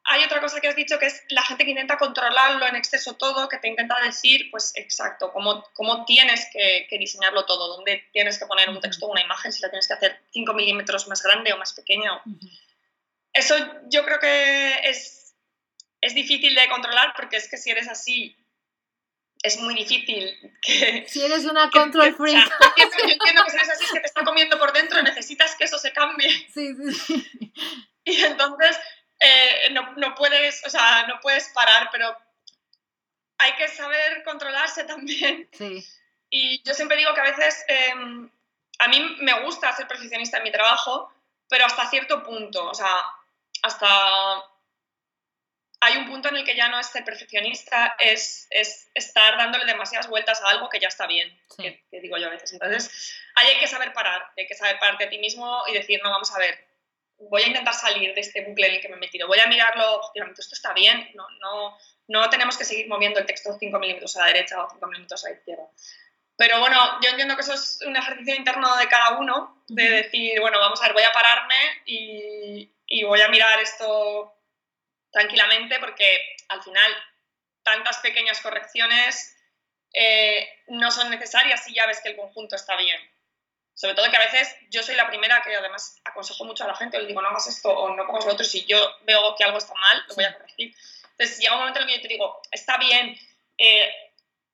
hay otra cosa que has dicho que es la gente que intenta controlarlo en exceso todo, que te intenta decir, pues exacto, cómo, cómo tienes que, que diseñarlo todo, dónde tienes que poner un texto o una imagen, si la tienes que hacer 5 milímetros más grande o más pequeña. Uh -huh. Eso yo creo que es, es difícil de controlar porque es que si eres así es muy difícil que... Si eres una control freak. O sea, yo, entiendo, yo, entiendo, que si eres así es que te está comiendo por dentro, necesitas que eso se cambie. Sí, sí, sí. Y entonces eh, no, no, puedes, o sea, no puedes parar, pero hay que saber controlarse también. Sí. Y yo siempre digo que a veces eh, a mí me gusta ser perfeccionista en mi trabajo, pero hasta cierto punto, o sea, hasta hay un punto en el que ya no es ser perfeccionista, es, es estar dándole demasiadas vueltas a algo que ya está bien, sí. que, que, digo yo a veces. Entonces, ahí hay que saber parar, hay que saber pararte a ti mismo y decir, no, vamos a ver, voy a intentar salir de este bucle en el que me he metido, voy a mirarlo, obviamente esto está bien, no, no, no tenemos que seguir moviendo el texto 5 milímetros a la derecha o 5 milímetros a la izquierda. Pero bueno, yo entiendo que eso es un ejercicio interno de cada uno, de decir, bueno, vamos a ver, voy a pararme y, y voy a mirar esto tranquilamente porque al final tantas pequeñas correcciones eh, no son necesarias si ya ves que el conjunto está bien. Sobre todo que a veces yo soy la primera que además aconsejo mucho a la gente, le digo no hagas esto o no pongas lo otro, si yo veo que algo está mal, lo voy a corregir. Entonces llega un momento en el que yo te digo, está bien, eh,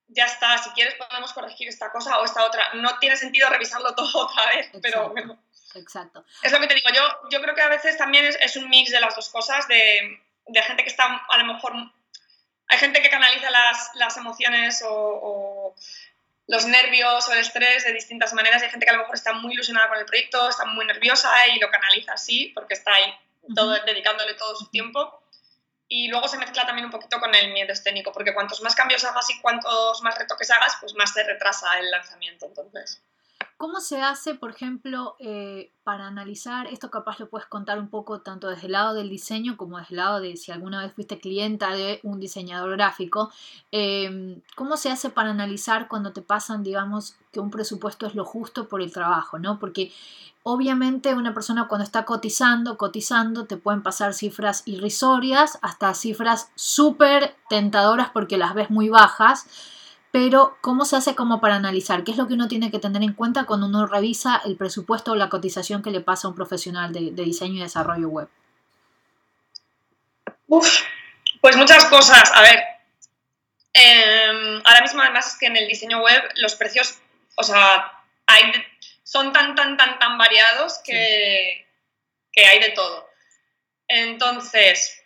ya está, si quieres podemos corregir esta cosa o esta otra. No tiene sentido revisarlo todo otra vez, pero bueno. Exacto. Es lo que te digo, yo, yo creo que a veces también es, un mix de las dos cosas, de, de, gente que está a lo mejor... Hay gente que canaliza las, las emociones o, los nervios o el estrés de distintas maneras. Hay gente que a lo mejor está muy ilusionada con el proyecto, está muy nerviosa y lo canaliza así porque está ahí todo, dedicándole todo su tiempo. Y luego se mezcla también un poquito con el miedo escénico, porque cuantos más cambios hagas y cuantos más retoques hagas, pues más se retrasa el lanzamiento. Entonces. ¿Cómo se hace, por ejemplo, eh, para analizar, esto capaz lo puedes contar un poco tanto desde el lado del diseño como desde el lado de si alguna vez fuiste clienta de un diseñador gráfico, em, ¿cómo se hace para analizar cuando te pasan, digamos, que un presupuesto es lo justo por el trabajo, ¿no? Porque obviamente una persona cuando está cotizando, cotizando, te pueden pasar cifras irrisorias hasta cifras súper tentadoras porque las ves muy bajas pero ¿cómo se hace como para analizar? ¿Qué es lo que uno tiene que tener en cuenta cuando uno revisa el presupuesto o la cotización que le pasa a un profesional de, diseño y desarrollo web? Uf, pues muchas cosas. A ver, em, ahora mismo además es que en el diseño web los precios, o sea, hay, son tan, tan, tan, tan variados que, que hay de todo. Entonces,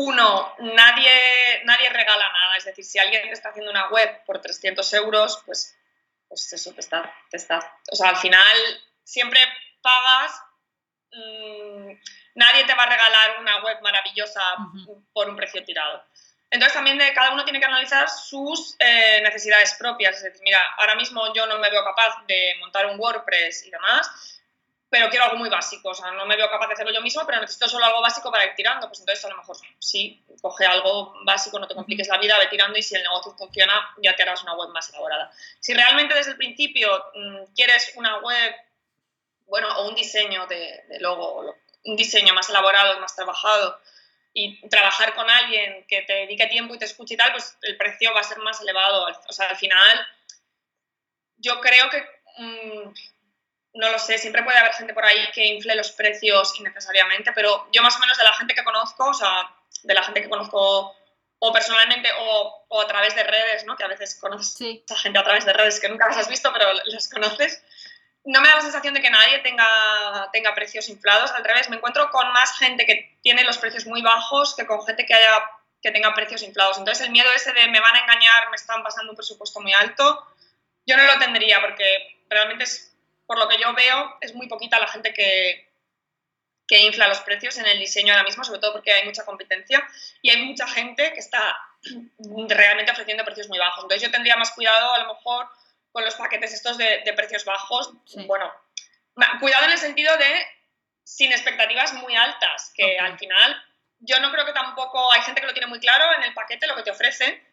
uno, nadie, nadie regala nada. Es decir, si alguien te está haciendo una web por 300 euros, pues, pues eso te está, te está. O sea, al final siempre pagas. Mm, nadie te va a regalar una web maravillosa por un precio tirado. Entonces también de, cada uno tiene que analizar sus eh, necesidades propias. Es decir, mira, ahora mismo yo no me veo capaz de montar un WordPress y demás pero quiero algo muy básico, o sea, no me veo capaz de hacerlo yo mismo, pero necesito solo algo básico para ir tirando, pues entonces a lo mejor sí, coge algo básico, no te compliques la vida, ve tirando y si el negocio funciona ya te harás una web más elaborada. Si realmente desde el principio mm, quieres una web, bueno, o un diseño de, logo, un diseño más elaborado, más trabajado, y trabajar con alguien que te dedique tiempo y te escuche y tal, pues el precio va a ser más elevado. O sea, al final, yo creo que... Mm, no lo sé, siempre puede haber gente por ahí que infle los precios innecesariamente, pero yo más o menos de la gente que conozco, o sea, de la gente que conozco o personalmente o, a través de redes, ¿no? Que a veces conoces a gente a través de redes que nunca las has visto, pero las conoces. No me da la sensación de que nadie tenga, tenga precios inflados, al revés, me encuentro con más gente que tiene los precios muy bajos que con gente que haya que tenga precios inflados. Entonces el miedo ese de me van a engañar, me están pasando un presupuesto muy alto, yo no lo tendría porque realmente es por lo que yo veo, es muy poquita la gente que, que infla los precios en el diseño ahora mismo, sobre todo porque hay mucha competencia y hay mucha gente que está realmente ofreciendo precios muy bajos. Entonces yo tendría más cuidado a lo mejor con los paquetes estos de, precios bajos. Bueno, cuidado en el sentido de sin expectativas muy altas, que al final yo no creo que tampoco hay gente que lo tiene muy claro en el paquete lo que te ofrecen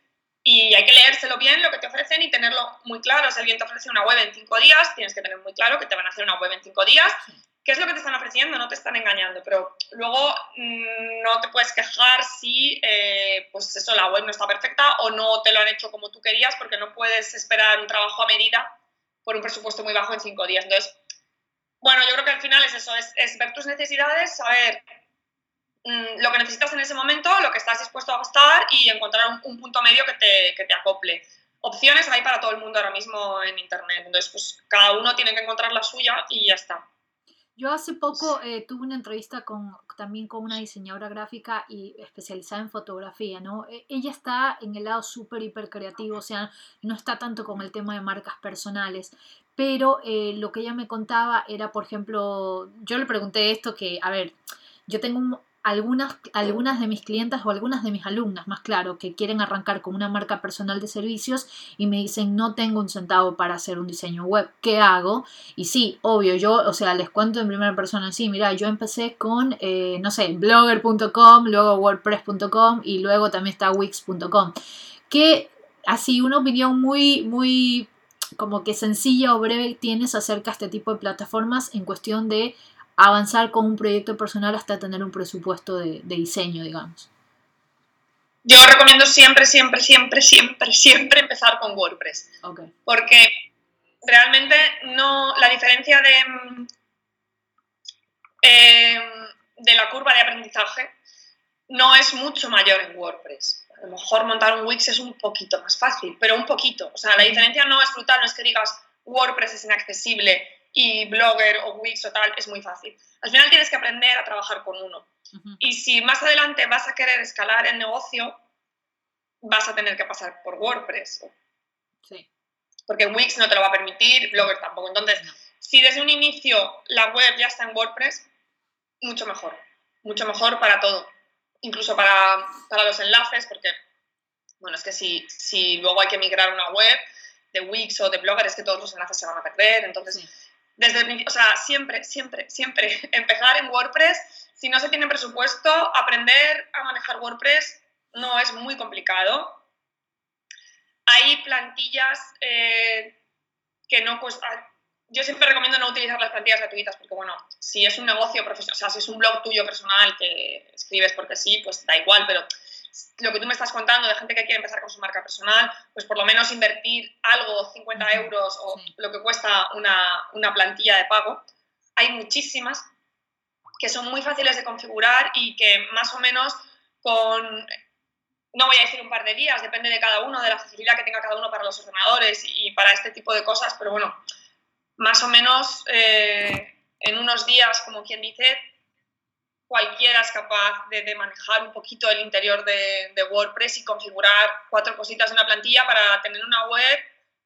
y hay que leérselo bien lo que te ofrecen y tenerlo muy claro. Si alguien te ofrece una web en cinco días, tienes que tener muy claro que te van a hacer una web en cinco días. ¿Qué es lo que te están ofreciendo? No te están engañando, pero luego mm, no te puedes quejar si eh, pues eso, la web no está perfecta o no te lo han hecho como tú querías porque no puedes esperar un trabajo a medida por un presupuesto muy bajo en cinco días. Entonces, bueno, yo creo que al final es eso, es, es ver tus necesidades, saber lo que necesitas en ese momento, lo que estás dispuesto a gastar y encontrar un, punto medio que te, que te, acople. Opciones hay para todo el mundo ahora mismo en Internet, entonces pues cada uno tiene que encontrar la suya y ya está. Yo hace poco eh, tuve una entrevista con, también con una diseñadora gráfica y especializada en fotografía, ¿no? E, ella está en el lado súper, hiper creativo, o sea, no está tanto con el tema de marcas personales, pero eh, lo que ella me contaba era, por ejemplo, yo le pregunté esto que, a ver, yo tengo un, algunas, algunas de mis clientas o algunas de mis alumnas, más claro, que quieren arrancar con una marca personal de servicios y me dicen no tengo un centavo para hacer un diseño web, ¿qué hago? Y sí, obvio, yo, o sea, les cuento en primera persona, sí, mira, yo empecé con, eh, no sé, blogger.com, luego wordpress.com y luego también está wix.com, que así una opinión muy, muy como que sencilla o breve tienes acerca de este tipo de plataformas en cuestión de avanzar con un proyecto personal hasta tener un presupuesto de, diseño, digamos? Yo recomiendo siempre, siempre, siempre, siempre, siempre empezar con WordPress. Porque realmente no, la diferencia de, em, de la curva de aprendizaje no es mucho mayor en WordPress. a lo mejor montar un Wix es un poquito más fácil, pero un poquito. O sea, la diferencia no es brutal, no es que digas WordPress es inaccesible y Blogger o Wix o tal es muy fácil. Al final tienes que aprender a trabajar con uno. Y si más adelante vas a querer escalar el negocio, vas a tener que pasar por WordPress. Sí. Porque Wix no te lo va a permitir, Blogger tampoco. Entonces, si desde un inicio la web ya está en WordPress, mucho mejor. Mucho mejor para todo. Incluso para, para los enlaces, porque, bueno, es que si, si luego hay que migrar una web de Wix o de Blogger, es que todos los enlaces se van a perder. Entonces, desde o sea, siempre, siempre, siempre empezar en WordPress. Si no se tiene presupuesto, aprender a manejar WordPress no es muy complicado. Hay plantillas eh, que no cuestan. Yo siempre recomiendo no utilizar las plantillas gratuitas porque, bueno, si es un negocio profesional, o sea, si es un blog tuyo personal que escribes porque sí, pues da igual, pero lo que tú me estás contando de gente que quiere empezar con su marca personal, pues por lo menos invertir algo, 50 euros o lo que cuesta una, una plantilla de pago. Hay muchísimas que son muy fáciles de configurar y que más o menos con no voy a decir un par de días, depende de cada uno, de la facilidad que tenga cada uno para los ordenadores y para este tipo de cosas, pero bueno, más o menos eh, en unos días, como quien dice, cualquiera es capaz de, manejar un poquito el interior de, de, WordPress y configurar cuatro cositas en una plantilla para tener una web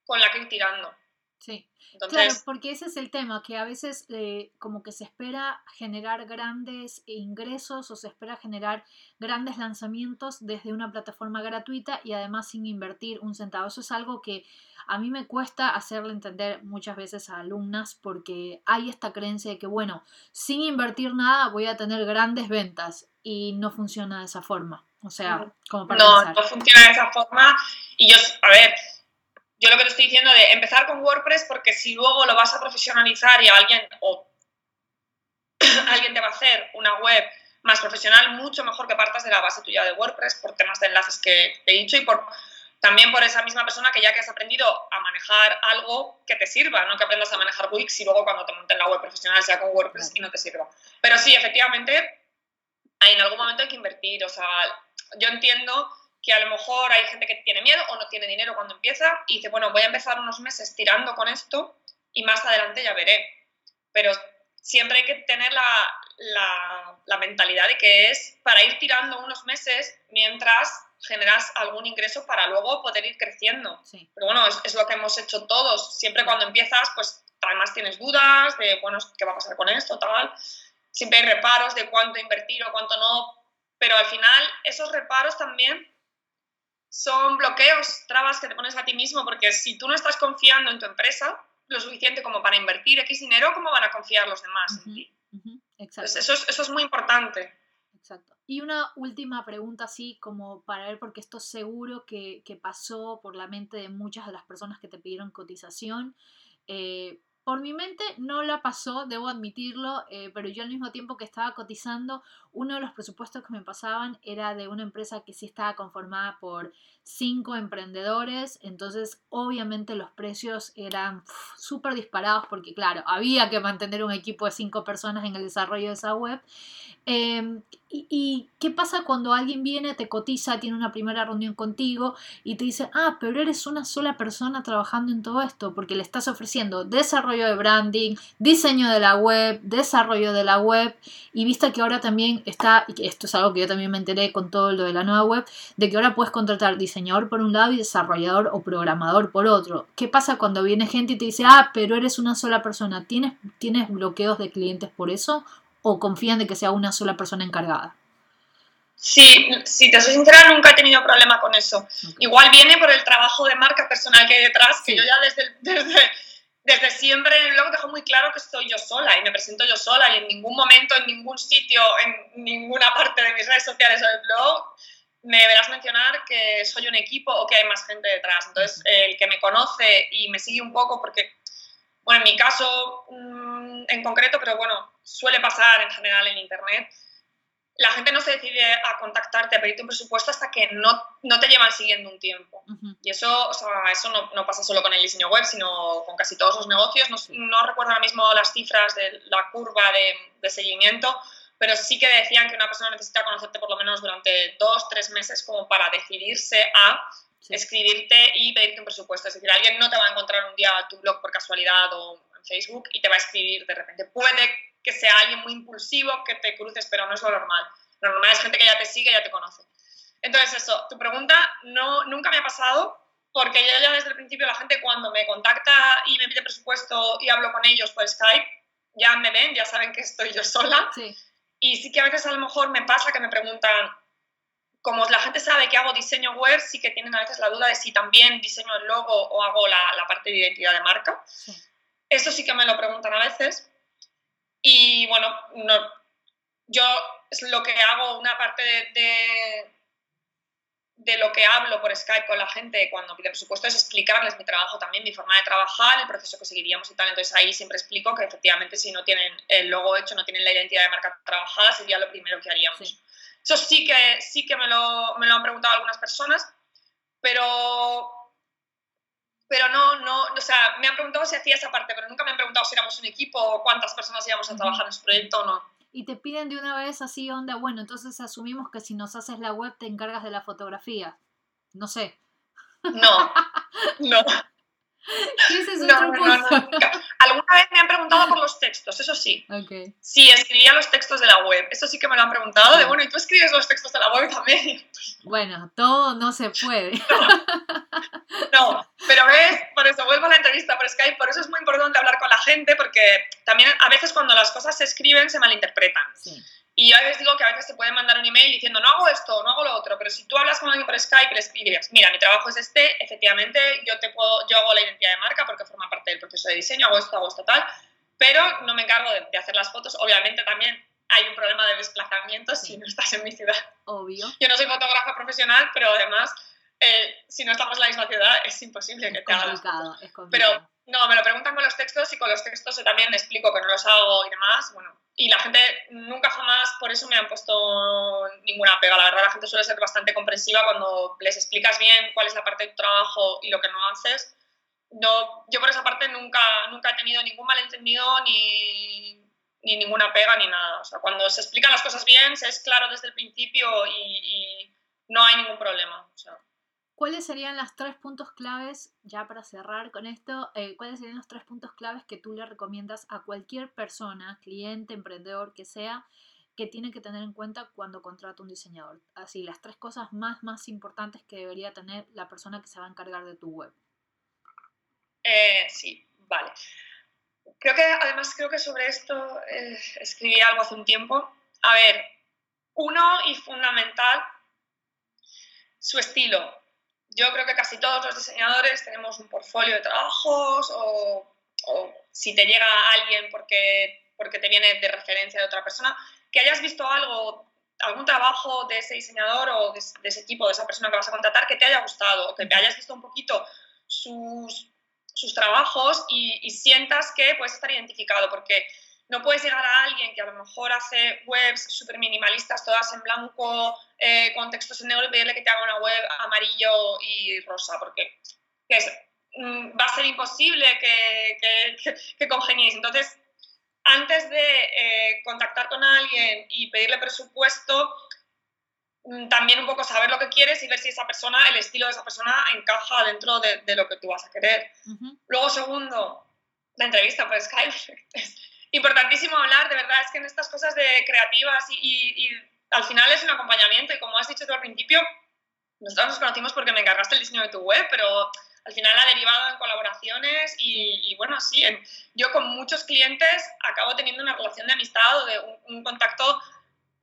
con la que ir tirando. Sí. claro, porque ese es el tema, que a veces eh, como que se espera generar grandes ingresos o se espera generar grandes lanzamientos desde una plataforma gratuita y además sin invertir un centavo. Eso es algo que a mí me cuesta hacerle entender muchas veces a alumnas porque hay esta creencia de que, bueno, sin invertir nada voy a tener grandes ventas y no funciona de esa forma. O sea, como para No, no funciona de esa forma y yo, a ver, yo lo que te estoy diciendo de empezar con WordPress porque si luego lo vas a profesionalizar y alguien o alguien te va a hacer una web más profesional, mucho mejor que partas de la base tuya de WordPress por temas de enlaces que te he dicho y por también por esa misma persona que ya que has aprendido a manejar algo que te sirva, no que aprendas a manejar Wix y luego cuando te monten la web profesional sea con WordPress y no te sirva. Pero sí, efectivamente, en algún momento hay que invertir. O sea, yo entiendo que a lo mejor hay gente que tiene miedo o no tiene dinero cuando empieza y dice, bueno, voy a empezar unos meses tirando con esto y más adelante ya veré. Pero siempre hay que tener la, la, la mentalidad de que es para ir tirando unos meses mientras generas algún ingreso para luego poder ir creciendo. Pero bueno, es, es, lo que hemos hecho todos. Siempre cuando empiezas, pues además tienes dudas de, bueno, ¿qué va a pasar con esto? Tal. Siempre hay reparos de cuánto invertir o cuánto no. Pero al final, esos reparos también son bloqueos, trabas que te pones a ti mismo, porque si tú no estás confiando en tu empresa lo suficiente como para invertir X dinero, ¿cómo van a confiar los demás en ti? Exacto. eso, es, eso es muy importante. Exacto. Y una última pregunta así como para ver, porque esto seguro que, que pasó por la mente de muchas de las personas que te pidieron cotización. Eh, por mi mente no la pasó, debo admitirlo, eh, pero yo al mismo tiempo que estaba cotizando, uno de los presupuestos que me pasaban era de una empresa que sí estaba conformada por cinco emprendedores, entonces obviamente los precios eran súper disparados porque claro, había que mantener un equipo de cinco personas en el desarrollo de esa web. Em, y, qué pasa cuando alguien viene, te cotiza, tiene una primera reunión contigo y te dice, ah, pero eres una sola persona trabajando en todo esto, porque le estás ofreciendo desarrollo de branding, diseño de la web, desarrollo de la web, y vista que ahora también está, y esto es algo que yo también me enteré con todo lo de la nueva web, de que ahora puedes contratar diseñador por un lado y desarrollador o programador por otro. ¿Qué pasa cuando viene gente y te dice, ah, pero eres una sola persona? ¿Tienes, ¿tienes bloqueos de clientes por eso? o confían de que sea una sola persona encargada? Sí, si te soy sincera, nunca he tenido problema con eso. Igual viene por el trabajo de marca personal que hay detrás, que yo ya desde, desde, desde siempre en el blog dejo muy claro que estoy yo sola y me presento yo sola y en ningún momento, en ningún sitio, en ninguna parte de mis redes sociales o del blog me verás mencionar que soy un equipo o que hay más gente detrás. Entonces, el que me conoce y me sigue un poco, porque, bueno, en mi caso mm, en concreto, pero bueno, suele pasar en general en Internet, la gente no se decide a contactarte, a pedirte un presupuesto hasta que no, no te llevan siguiendo un tiempo. Y eso, eso no, no, pasa solo con el diseño web, sino con casi todos los negocios. No, no recuerdo ahora mismo las cifras de la curva de, de, seguimiento, pero sí que decían que una persona necesita conocerte por lo menos durante dos, tres meses como para decidirse a escribirte y pedirte un presupuesto. Es decir, alguien no te va a encontrar un día tu blog por casualidad o en Facebook y te va a escribir de repente. Puede que sea alguien muy impulsivo, que te cruces, pero no es lo normal. Lo normal es gente que ya te sigue, ya te conoce. Entonces, eso, tu pregunta no, nunca me ha pasado porque yo ya desde el principio la gente cuando me contacta y me pide presupuesto y hablo con ellos por Skype, ya me ven, ya saben que estoy yo sola. Y sí que a veces a lo mejor me pasa que me preguntan, como la gente sabe que hago diseño web, sí que tienen a veces la duda de si también diseño el logo o hago la, la parte de identidad de marca. Eso sí que me lo preguntan a veces. Y bueno, no, yo es lo que hago, una parte de, de, lo que hablo por Skype con la gente cuando piden presupuesto es explicarles mi trabajo también, mi forma de trabajar, el proceso que seguiríamos y tal. Entonces ahí siempre explico que efectivamente si no tienen el logo hecho, no tienen la identidad de marca trabajada, sería lo primero que haríamos. Eso sí que, sí que me, lo, me lo han preguntado algunas personas, pero pero no, no, o sea, me han preguntado si hacía esa parte, pero nunca me han preguntado si éramos un equipo o cuántas personas íbamos a trabajar en ese proyecto o no y te piden de una vez así onda, bueno, entonces asumimos que si nos haces la web te encargas de la fotografía. No sé. No, no. ¿Qué es no, no, no, Alguna vez me han preguntado por los textos, eso sí. Okay. Sí, escribía los textos de la web. Eso sí que me lo han preguntado. De bueno, ¿y tú escribes los textos de la web también? Bueno, todo no se puede. No, pero ves, por eso vuelvo a la entrevista por Skype. Por eso es muy importante hablar con la gente, porque también a veces cuando las cosas se escriben se malinterpretan. Sí. Y yo a veces digo que a veces te pueden mandar un email diciendo, no hago esto, no hago lo otro, pero si tú hablas con alguien por Skype y le escribes, mira, mi trabajo es este, efectivamente, yo, te puedo, yo hago la identidad de marca porque forma parte del proceso de diseño, hago esto, hago esto, tal, pero no me encargo de, hacer las fotos. Obviamente también hay un problema de desplazamiento si no estás en mi ciudad. Obvio. Yo no soy fotógrafa profesional, pero además, eh, si no estamos en la misma ciudad, es imposible que te hagas. Es complicado. Pero no, me lo preguntan con los textos y con los textos también explico que no los hago y demás. Bueno, y la gente nunca jamás por eso me han puesto ninguna pega. La verdad, la gente suele ser bastante comprensiva cuando les explicas bien cuál es la parte de tu trabajo y lo que no haces. No, yo por esa parte nunca, nunca he tenido ningún malentendido ni, ni ninguna pega ni nada. O sea, cuando se explican las cosas bien, se es claro desde el principio y, no hay ningún problema. ¿Cuáles serían los tres puntos claves, ya para cerrar con esto, eh, cuáles serían los tres puntos claves que tú le recomiendas a cualquier persona, cliente, emprendedor, que sea, que tiene que tener en cuenta cuando contrata un diseñador? Así, las tres cosas más, más importantes que debería tener la persona que se va a encargar de tu web. Eh, sí, vale. Creo que, además, creo que sobre esto eh, escribí algo hace un tiempo. A ver, uno y fundamental, su estilo yo creo que casi todos los diseñadores tenemos un portfolio de trabajos o, si te llega alguien porque, porque te viene de referencia de otra persona, que hayas visto algo, algún trabajo de ese diseñador o de, ese equipo, de esa persona que vas a contratar, que te haya gustado, o que te hayas visto un poquito sus, sus trabajos y, y sientas que puedes estar identificado, porque no puedes llegar a alguien que a lo mejor hace webs súper minimalistas, todas en blanco, eh, con textos en negro y pedirle que te haga una web amarillo y rosa, porque mm, va a ser imposible que, que, que, congeniéis. Entonces, antes de eh, contactar con alguien y pedirle presupuesto, mm, también un poco saber lo que quieres y ver si esa persona, el estilo de esa persona encaja dentro de, lo que tú vas a querer. Luego, segundo, la entrevista por Skype. Importantísimo hablar, de verdad, es que en estas cosas de creativas y, al final es un acompañamiento y como has dicho tú al principio, nosotros nos conocimos porque me encargaste el diseño de tu web, pero al final ha derivado en colaboraciones y, bueno, sí, yo con muchos clientes acabo teniendo una relación de amistad o de un, contacto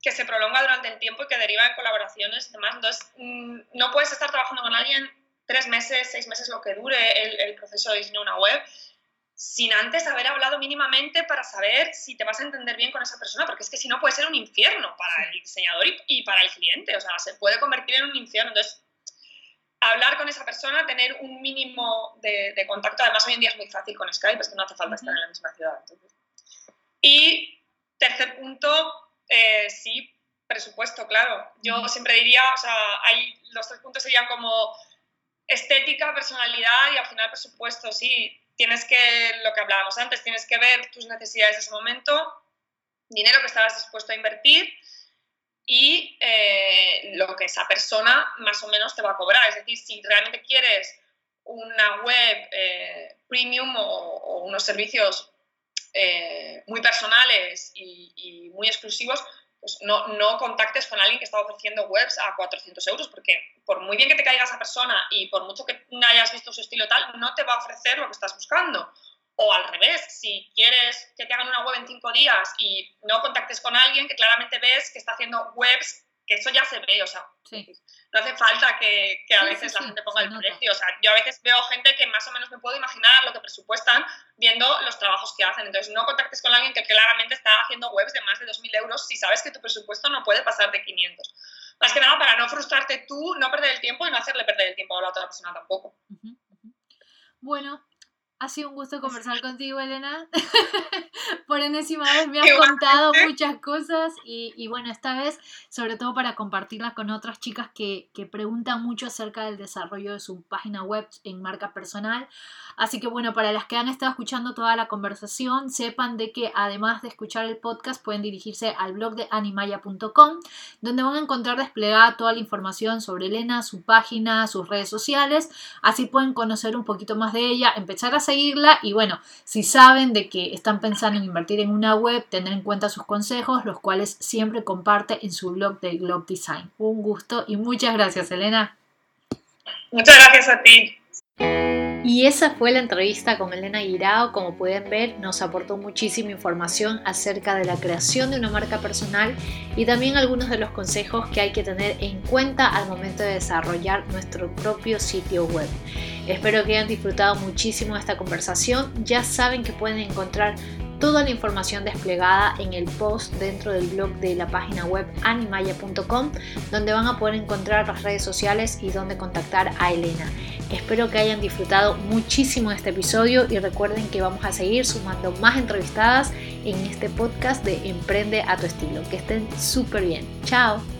que se prolonga durante el tiempo y que deriva en colaboraciones y demás. Entonces, mm, no puedes estar trabajando con alguien tres meses, seis meses, lo que dure el, el proceso de diseño de una web sin antes haber hablado mínimamente para saber si te vas a entender bien con esa persona, porque es que si no puede ser un infierno para el diseñador y, para el cliente, o sea, se puede convertir en un infierno. Entonces, hablar con esa persona, tener un mínimo de, contacto, además hoy en día es muy fácil con Skype, es que no hace falta estar en la misma ciudad. Y tercer punto, eh, sí, presupuesto, claro. Yo siempre diría, o sea, hay, los tres puntos serían como estética, personalidad y al final presupuesto, sí tienes que, lo que hablábamos antes, tienes que ver tus necesidades de ese momento, dinero que estabas dispuesto a invertir y eh, lo que esa persona más o menos te va a cobrar. Es decir, si realmente quieres una web eh, premium o, unos servicios eh, muy personales y, muy exclusivos, pues no, no, contactes con alguien que está ofreciendo webs a 400 euros, porque por muy bien que te caiga esa persona y por mucho que hayas visto su estilo tal, no te va a ofrecer lo que estás buscando. O al revés, si quieres que te hagan una web en cinco días y no contactes con alguien que claramente ves que está haciendo webs, que eso ya se ve, o sea, no hace falta que, a veces la gente ponga el precio. O sea, yo a veces veo gente que más o menos me puedo imaginar lo que presupuestan viendo los trabajos que hacen. Entonces, no contactes con alguien que claramente está haciendo webs de más de 2.000 euros si sabes que tu presupuesto no puede pasar de 500. Más que nada para no frustrarte tú, no perder el tiempo y no hacerle perder el tiempo a la otra persona tampoco. Bueno, ha sido un gusto conversar contigo, Elena. Por enésima vez me has contado muchas cosas y, bueno, esta vez sobre todo para compartirlas con otras chicas que, que, preguntan mucho acerca del desarrollo de su página web en marca personal. Así que bueno, para las que han estado escuchando toda la conversación, sepan de que además de escuchar el podcast pueden dirigirse al blog de animaya.com donde van a encontrar desplegada toda la información sobre Elena, su página, sus redes sociales. Así pueden conocer un poquito más de ella, empezar a seguirla y bueno, si saben de que están pensando en invertir en una web, tener en cuenta sus consejos, los cuales siempre comparte en su blog de Globe Design. Un gusto y muchas gracias, Elena. Muchas gracias a ti. Y esa fue la entrevista con Elena Guirao. Como pueden ver, nos aportó muchísima información acerca de la creación de una marca personal y también algunos de los consejos que hay que tener en cuenta al momento de desarrollar nuestro propio sitio web. Espero que hayan disfrutado muchísimo esta conversación. Ya saben que pueden encontrar toda la información desplegada en el post dentro del blog de la página web animaya.com donde van a poder encontrar las redes sociales y donde contactar a Elena. Espero que hayan disfrutado muchísimo este episodio y recuerden que vamos a seguir sumando más entrevistadas en este podcast de Emprende a tu estilo. Que estén súper bien. Chao.